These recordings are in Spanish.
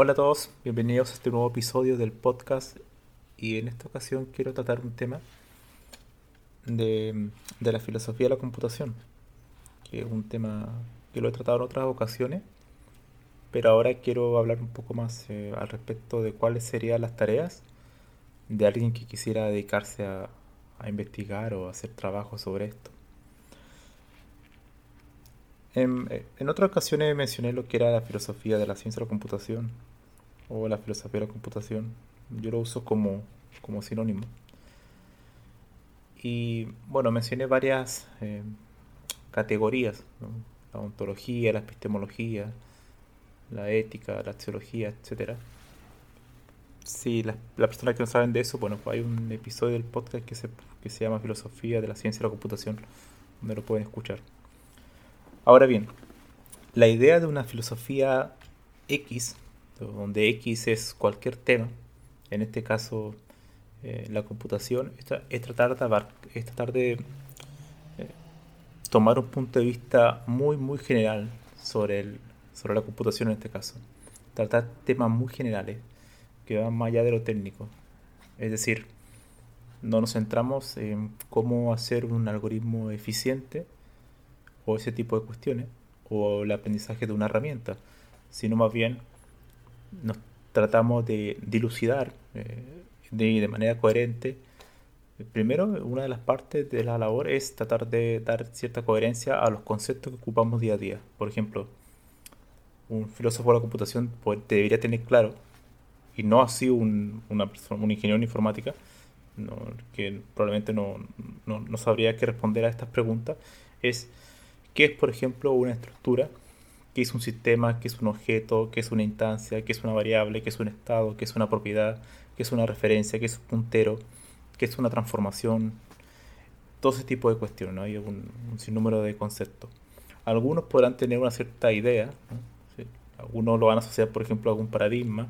Hola a todos, bienvenidos a este nuevo episodio del podcast y en esta ocasión quiero tratar un tema de, la filosofía de la computación, que es un tema que lo he tratado en otras ocasiones, pero ahora quiero hablar un poco más eh, al respecto de cuáles serían las tareas de alguien que quisiera dedicarse a, investigar o hacer trabajo sobre esto. En, en, otras ocasiones mencioné lo que era la filosofía de la ciencia de la computación o la filosofía de la computación. Yo lo uso como, como sinónimo. Y bueno, mencioné varias eh, categorías, la ontología, la epistemología, la ética, la axiología, etc. Si las la personas que no saben de eso, bueno, pues hay un episodio del podcast que se, que se llama Filosofía de la Ciencia de la Computación, donde lo pueden escuchar. Ahora bien, la idea de una filosofía X donde X es cualquier tema, en este caso eh, la computación, es, tratar de, es tratar de eh, tomar un punto de vista muy, muy general sobre, el, sobre la computación en este caso. Tratar temas muy generales que van más allá de lo técnico. Es decir, no nos centramos en cómo hacer un algoritmo eficiente o ese tipo de cuestiones, o el aprendizaje de una herramienta, sino más bien nos tratamos de dilucidar eh, de, manera coherente. Primero, una de las partes de la labor es tratar de dar cierta coherencia a los conceptos que ocupamos día a día. Por ejemplo, un filósofo de la computación debería tener claro, y no así un, una persona, un ingeniero en informática, que probablemente no, no sabría qué responder a estas preguntas, es qué es, por ejemplo, una estructura qué es un sistema, qué es un objeto, qué es una instancia, qué es una variable, qué es un estado, qué es una propiedad, qué es una referencia, qué es un puntero, qué es una transformación, todo ese tipo de cuestiones, ¿no? Hay un, sinnúmero de conceptos. Algunos podrán tener una cierta idea, algunos lo van a asociar, por ejemplo, a algún paradigma,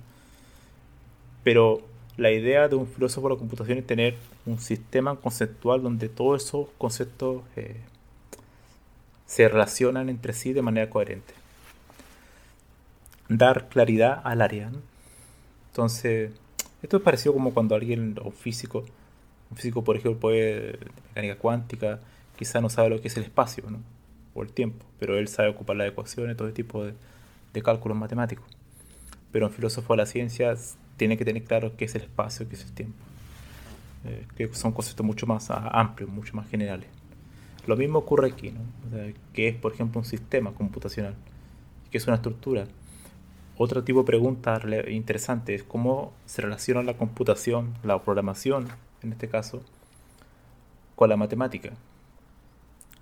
pero la idea de un filósofo de la computación es tener un sistema conceptual donde todos esos conceptos eh, se relacionan entre sí de manera coherente dar claridad al área. Entonces, esto es parecido como cuando alguien, un físico, un físico por ejemplo, puede, mecánica cuántica, quizá no sabe lo que es el espacio, ¿no? o el tiempo, pero él sabe ocupar las ecuaciones, todo tipo de, cálculos matemáticos. Pero un filósofo de la ciencia tiene que tener claro qué es el espacio, qué es el tiempo. Eh, que son conceptos mucho más amplios, mucho más generales. Lo mismo ocurre aquí, ¿no? que es, por ejemplo, un sistema computacional, que es una estructura otro tipo de pregunta interesante es cómo se relaciona la computación, la programación, en este caso, con la matemática.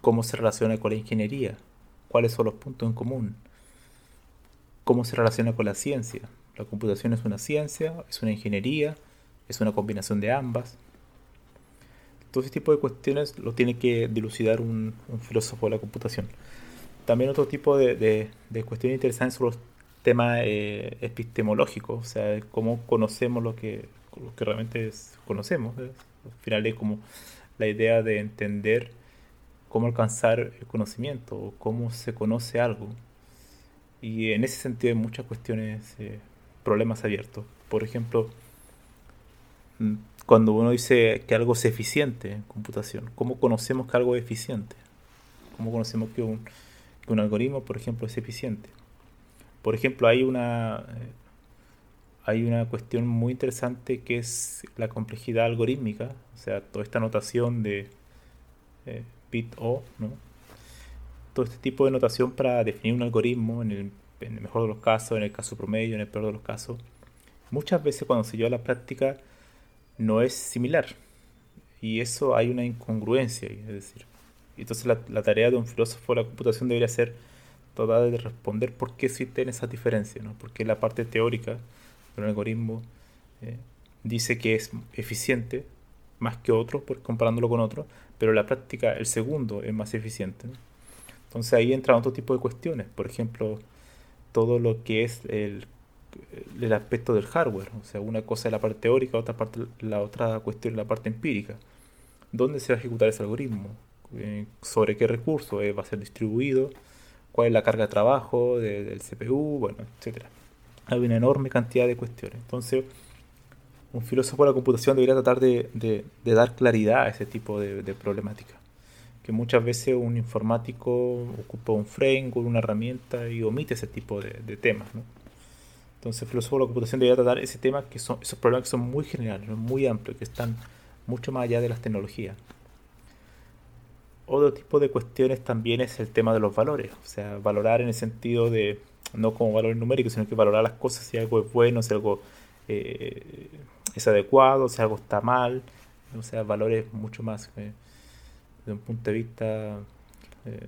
Cómo se relaciona con la ingeniería. Cuáles son los puntos en común. Cómo se relaciona con la ciencia. La computación es una ciencia, es una ingeniería, es una combinación de ambas. Todo ese tipo de cuestiones lo tiene que dilucidar un, filósofo de la computación. También otro tipo de, de cuestiones interesantes son los tema eh, epistemológico, o sea, cómo conocemos lo que, realmente conocemos. Al final es como la idea de entender cómo alcanzar el conocimiento o cómo se conoce algo. Y en ese sentido hay muchas cuestiones, eh, problemas abiertos. Por ejemplo, mm, cuando uno dice que algo es eficiente en computación, ¿cómo conocemos que algo es eficiente? ¿Cómo conocemos que un algoritmo, por ejemplo, es eficiente? Por ejemplo, hay una, hay una cuestión muy interesante que es la complejidad algorítmica, o sea, toda esta notación de eh, bit O, ¿no? todo este tipo de notación para definir un algoritmo, en el, en el, mejor de los casos, en el caso promedio, en el peor de los casos, muchas veces cuando se lleva a la práctica no es similar. Y eso hay una incongruencia, es decir, entonces la, la tarea de un filósofo de la computación debería ser toda de responder por qué existen esas diferencias, ¿no? porque la parte teórica del algoritmo eh, dice que es eficiente más que otro, por, comparándolo con otro, pero la práctica el segundo es más eficiente. Entonces ahí entran otro tipo de cuestiones, por ejemplo, todo lo que es el, el aspecto del hardware, o sea, una cosa es la parte teórica, otra parte, la otra cuestión es la parte empírica. ¿Dónde se va a ejecutar ese algoritmo? Eh, ¿Sobre qué recurso eh, va a ser distribuido? ¿Cuál es la carga de trabajo de, del CPU? Bueno, etcétera. Hay una enorme cantidad de cuestiones. Entonces, un filósofo de la computación debería tratar de, de, de dar claridad a ese tipo de, de problemática que muchas veces un informático ocupa un framework, una herramienta y omite ese tipo de, temas. ¿no? Entonces, el filósofo de la computación debería tratar ese tema que son esos problemas que son muy generales, muy amplios, que están mucho más allá de las tecnologías. Otro tipo de cuestiones también es el tema de los valores, o sea, valorar en el sentido de no como valores numéricos, sino que valorar las cosas si algo es bueno, si algo eh, es adecuado, si algo está mal, o sea, valores mucho más eh, desde un punto de vista eh,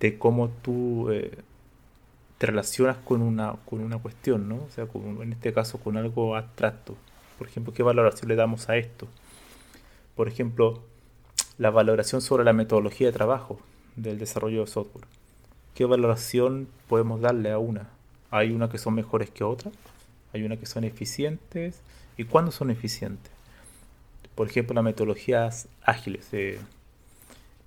de cómo tú eh, te relacionas con una, con una cuestión, ¿no? O sea, con, en este caso con algo abstracto. Por ejemplo, ¿qué valoración le damos a esto? Por ejemplo, la valoración sobre la metodología de trabajo del desarrollo de software. ¿Qué valoración podemos darle a una? Hay una que son mejores que otras, hay una que son eficientes. ¿Y cuándo son eficientes? por ejemplo, las metodologías ágiles,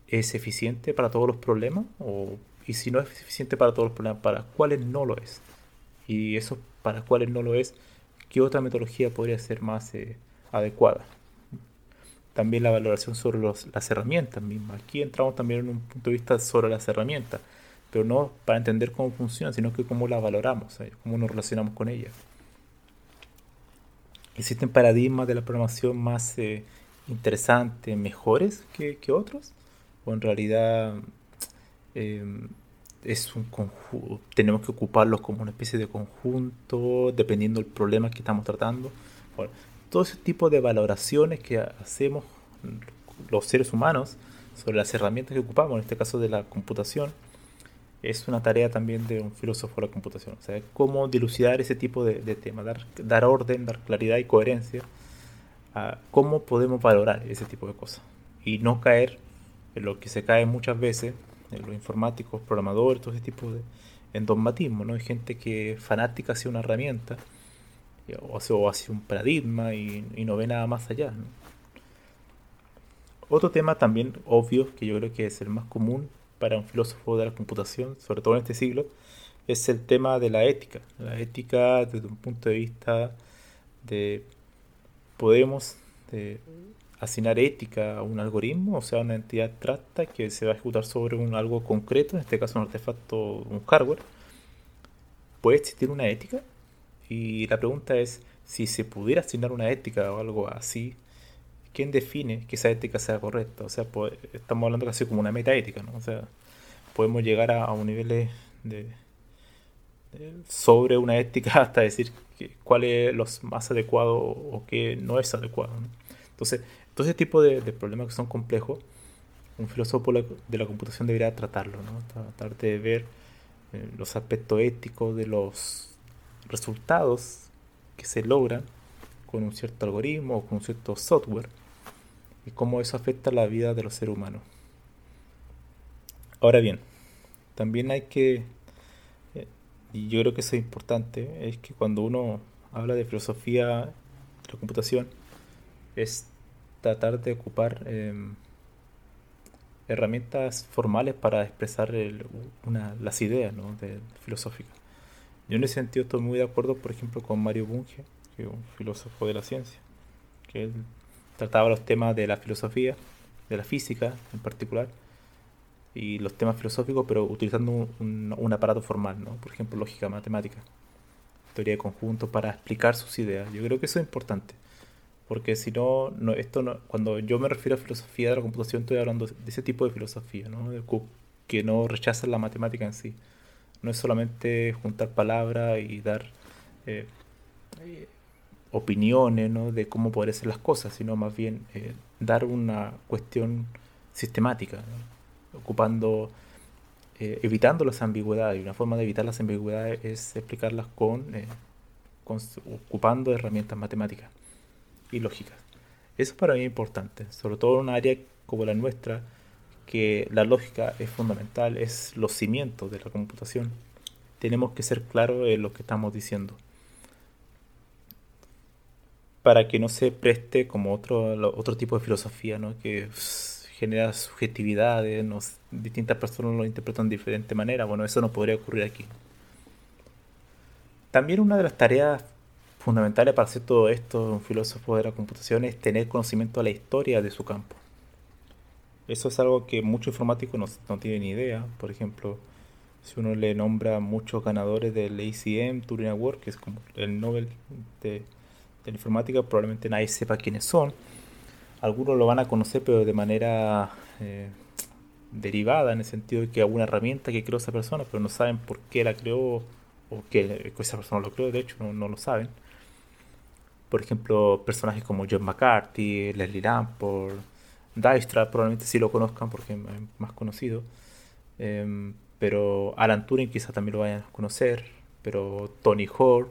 ¿es eficiente para todos los problemas? O, y si no es eficiente para todos los problemas, ¿para cuáles no lo es? Y eso, para cuáles no lo es, ¿qué otra metodología podría ser más eh, adecuada? También la valoración sobre los, las herramientas mismas. Aquí entramos también en un punto de vista sobre las herramientas, pero no para entender cómo funcionan, sino que cómo las valoramos, cómo nos relacionamos con ellas existen paradigmas de la programación más eh, interesantes, mejores que, que, otros, o en realidad eh, es un tenemos que ocuparlos como una especie de conjunto, dependiendo del problema que estamos tratando. Todo ese tipo de valoraciones que hacemos los seres humanos sobre las herramientas que ocupamos, en este caso de la computación, es una tarea también de un filósofo de la computación. O sea, cómo dilucidar ese tipo de, de temas, dar, dar, orden, dar claridad y coherencia a cómo podemos valorar ese tipo de cosas. Y no caer en lo que se cae muchas veces, en los informáticos, programadores, todo ese tipo de en dogmatismo, ¿no? Hay gente que es fanática hacia una herramienta o hacia, o hacia un paradigma y, y, no ve nada más allá. ¿no? Otro tema también obvio, que yo creo que es el más común para un filósofo de la computación, sobre todo en este siglo, es el tema de la ética. La ética desde un punto de vista de podemos de asignar ética a un algoritmo, o sea, una entidad abstracta que se va a ejecutar sobre un algo concreto, en este caso un artefacto, un hardware. ¿Puede existir una ética? Y la pregunta es, si se pudiera asignar una ética o algo así, ¿quién define que esa ética sea correcta? O sea, pues, estamos hablando casi como una metaética, ¿no? O sea, podemos llegar a, a un nivel de, de, sobre una ética hasta decir que, cuál es lo más adecuado o qué no es adecuado. ¿no? Entonces, todo ese tipo de, de, problemas que son complejos, un filósofo de la computación debería tratarlo, ¿no? Tratar de ver eh, los aspectos éticos de los resultados que se logran con un cierto algoritmo o con un cierto software y cómo eso afecta la vida de los seres humanos. Ahora bien, también hay que, eh, y yo creo que eso es importante, es que cuando uno habla de filosofía de la computación, es tratar de ocupar eh, herramientas formales para expresar las ideas filosóficas. Yo en ese sentido estoy muy de acuerdo, por ejemplo, con Mario Bunge, que es un filósofo de la ciencia, que él trataba los temas de la filosofía, de la física en particular, y los temas filosóficos, pero utilizando un, aparato formal, ¿no? Por ejemplo, lógica matemática, teoría de conjuntos, para explicar sus ideas. Yo creo que eso es importante, porque si no, no esto no, cuando yo me refiero a filosofía de la computación, estoy hablando de ese tipo de filosofía, ¿no? que no rechaza la matemática en sí. No es solamente juntar palabras y dar eh, opiniones ¿no? de cómo podrían ser las cosas, sino más bien eh, dar una cuestión sistemática, ocupando, eh, evitando las ambigüedades. Y una forma de evitar las ambigüedades es explicarlas con, con ocupando herramientas matemáticas y lógicas. Eso para mí es importante, sobre todo en un área como la nuestra, que la lógica es fundamental, es los cimientos de la computación. Tenemos que ser claros en lo que estamos diciendo. Para que no se preste como otro, otro tipo de filosofía, ¿no? que genera subjetividades, nos, distintas personas lo interpretan de diferente manera. Bueno, eso no podría ocurrir aquí. También una de las tareas fundamentales para hacer todo esto, un filósofo de la computación, es tener conocimiento de la historia de su campo. Eso es algo que muchos informáticos no, no tienen idea. Por ejemplo, si uno le nombra muchos ganadores del ACM, Turing Award, que es como el Nobel de, la informática, probablemente nadie sepa quiénes son. Algunos lo van a conocer, pero de manera eh, derivada, en el sentido de que alguna herramienta que creó esa persona, pero no saben por qué la creó o que esa persona lo creó, de hecho, no, no lo saben. Por ejemplo, personajes como John McCarthy, Leslie Lamport, Dijkstra probablemente sí lo conozcan porque es más conocido. Em, pero Alan Turing quizás también lo vayan a conocer. Pero Tony Hoare,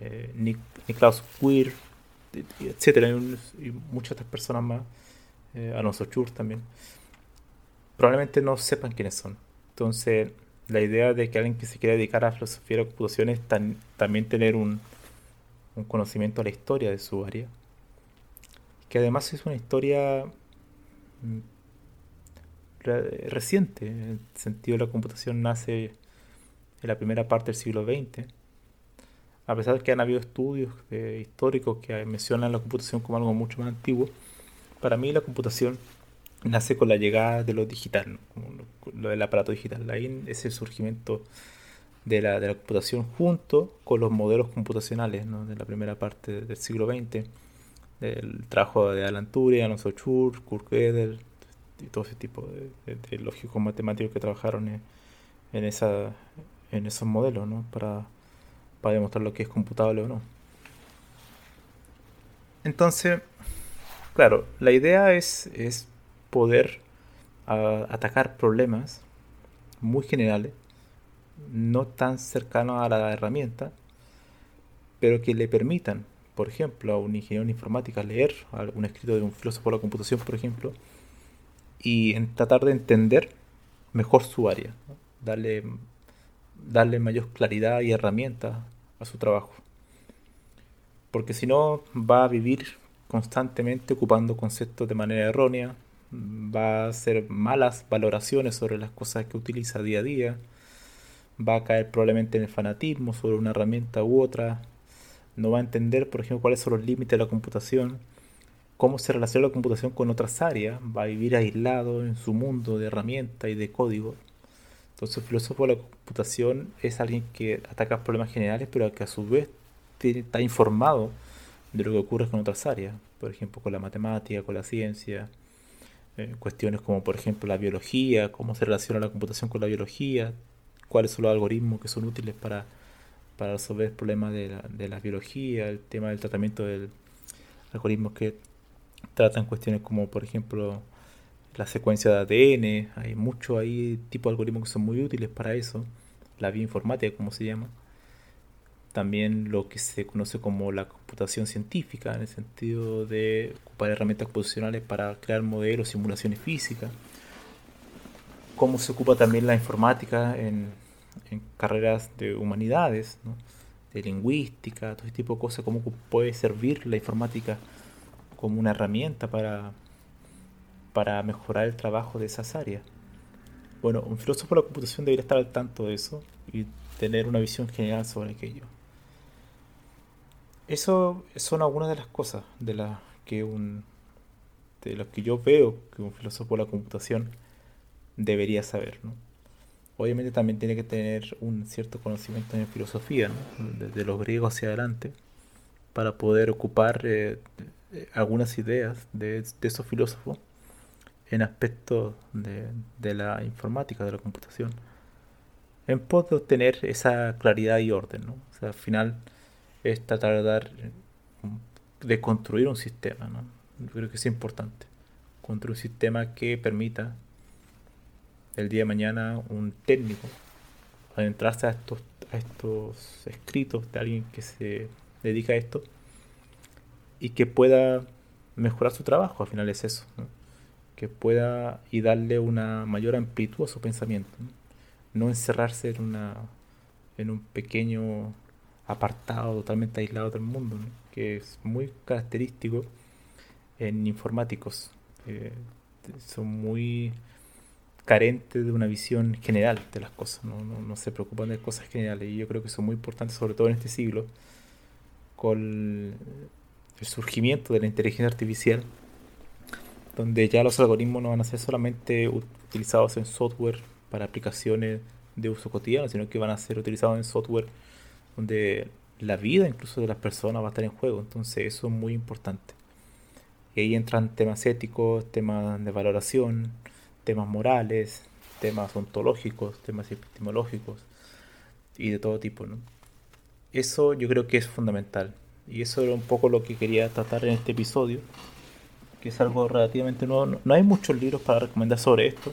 eh, Nick, Niklaus Queer, etcétera, y, muchas otras personas más. Eh, Alonso también. Probablemente no sepan quiénes son. Entonces, la idea de que alguien que se quiera dedicar a filosofía de la computación es también tener un, un conocimiento de la historia de su área. Que además es una historia Mm, reciente, en el sentido de la computación nace en la primera parte del siglo XX. A pesar de que han habido estudios históricos que mencionan la computación como algo mucho más antiguo, para mí la computación nace con la llegada de lo digital, lo, del aparato digital. Ahí es el surgimiento de la, de la computación junto con los modelos computacionales de la primera parte del siglo XX el trabajo de Alan Turing, Alonso Chur, Kurt Gödel y todo ese tipo de, lógicos matemáticos que trabajaron en, en, esa, en esos modelos ¿no? para, para demostrar lo que es computable o no. Entonces, claro, la idea es, es poder atacar problemas muy generales, no tan cercanos a la herramienta, pero que le permitan por ejemplo, a un ingeniero en informática leer algún escrito de un filósofo de la computación, por ejemplo, y en tratar de entender mejor su área, darle, darle mayor claridad y herramientas a su trabajo. Porque si no, va a vivir constantemente ocupando conceptos de manera errónea, va a hacer malas valoraciones sobre las cosas que utiliza día a día, va a caer probablemente en el fanatismo sobre una herramienta u otra, no va a entender, por ejemplo, cuáles son los límites de la computación, cómo se relaciona la computación con otras áreas, va a vivir aislado en su mundo de herramientas y de código. Entonces, el filósofo de la computación es alguien que ataca problemas generales, pero que a su vez está informado de lo que ocurre con otras áreas, por ejemplo, con la matemática, con la ciencia, eh, cuestiones como, por ejemplo, la biología, cómo se relaciona la computación con la biología, cuáles son los algoritmos que son útiles para para resolver el problema de la, de biología, el tema del tratamiento del algoritmos que tratan cuestiones como, por ejemplo, la secuencia de ADN. Hay muchos ahí tipos de algoritmos que son muy útiles para eso. La bioinformática, como se llama. También lo que se conoce como la computación científica, en el sentido de ocupar herramientas computacionales para crear modelos, simulaciones físicas. Cómo se ocupa también la informática en en carreras de humanidades, de lingüística, todo ese tipo de cosas, cómo puede servir la informática como una herramienta para, para mejorar el trabajo de esas áreas. Bueno, un filósofo de la computación debería estar al tanto de eso y tener una visión general sobre aquello. Eso son algunas de las cosas de las que un de las que yo veo que un filósofo de la computación debería saber, ¿no? Obviamente también tiene que tener un cierto conocimiento en filosofía, ¿no? Desde los griegos hacia adelante, para poder ocupar eh, algunas ideas de, de, esos filósofos en aspectos de, de, la informática, de la computación, en pos de obtener esa claridad y orden, ¿no? O sea, al final es tratar de dar, de construir un sistema, ¿no? Yo creo que es importante, construir un sistema que permita el día de mañana un técnico. Adentrarse a estos, a estos escritos de alguien que se dedica a esto y que pueda mejorar su trabajo, al final es eso, que pueda y darle una mayor amplitud a su pensamiento, no, encerrarse en, una, en un pequeño apartado totalmente aislado del mundo, que es muy característico en informáticos, son muy carentes de una visión general de las cosas, ¿no? No, no, se preocupan de cosas generales y yo creo que son muy importantes, sobre todo en este siglo, con el surgimiento de la inteligencia artificial, donde ya los algoritmos no van a ser solamente utilizados en software para aplicaciones de uso cotidiano, sino que van a ser utilizados en software donde la vida incluso de las personas va a estar en juego. Entonces eso es muy importante. Y ahí entran temas éticos, temas de valoración, temas morales, temas ontológicos, temas epistemológicos y de todo tipo. ¿no? Eso yo creo que es fundamental. Y eso era un poco lo que quería tratar en este episodio, que es algo relativamente nuevo. No hay muchos libros para recomendar sobre esto,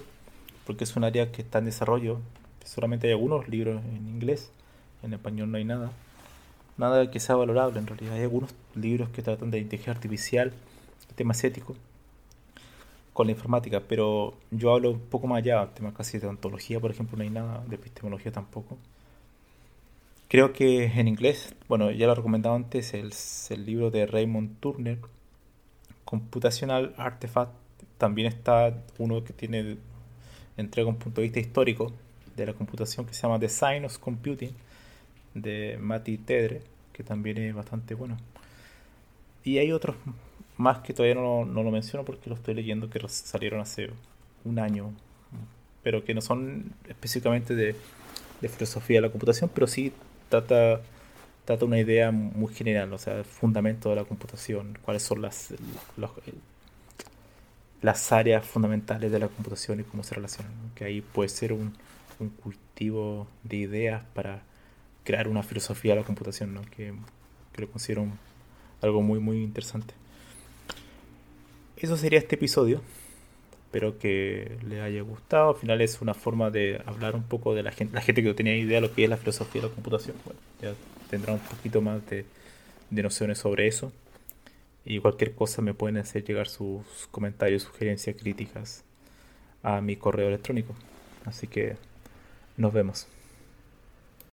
porque es un área que está en desarrollo. Solamente hay algunos libros en inglés, en español no hay nada. Nada que sea valorable en realidad. Hay algunos libros que tratan de inteligencia artificial, temas éticos, con la informática, pero yo hablo un poco más allá, temas casi de ontología, por ejemplo, no hay nada, de epistemología tampoco. Creo que en inglés, bueno, ya lo he recomendado antes, el, el libro de Raymond Turner, Computational Artifact, también está uno que tiene, entrega un punto de vista histórico de la computación que se llama Design of Computing, de Matti Tedre, que también es bastante bueno. Y hay otros más que todavía no, no lo menciono porque lo estoy leyendo, que salieron hace un año, pero que no son específicamente de, filosofía de la computación, pero sí trata, trata una idea muy general, o sea, el fundamento de la computación, cuáles son las, las áreas fundamentales de la computación y cómo se relacionan. Que ahí puede ser un, un, cultivo de ideas para crear una filosofía de la computación, ¿no? que, que lo considero algo muy, muy interesante. Eso sería este episodio. Espero que les haya gustado. Al final es una forma de hablar un poco de la gente, la gente que no tenía idea de lo que es la filosofía de la computación. Bueno, ya tendrá un poquito más de, de nociones sobre eso. Y cualquier cosa me pueden hacer llegar sus comentarios, sugerencias, críticas a mi correo electrónico. Así que nos vemos.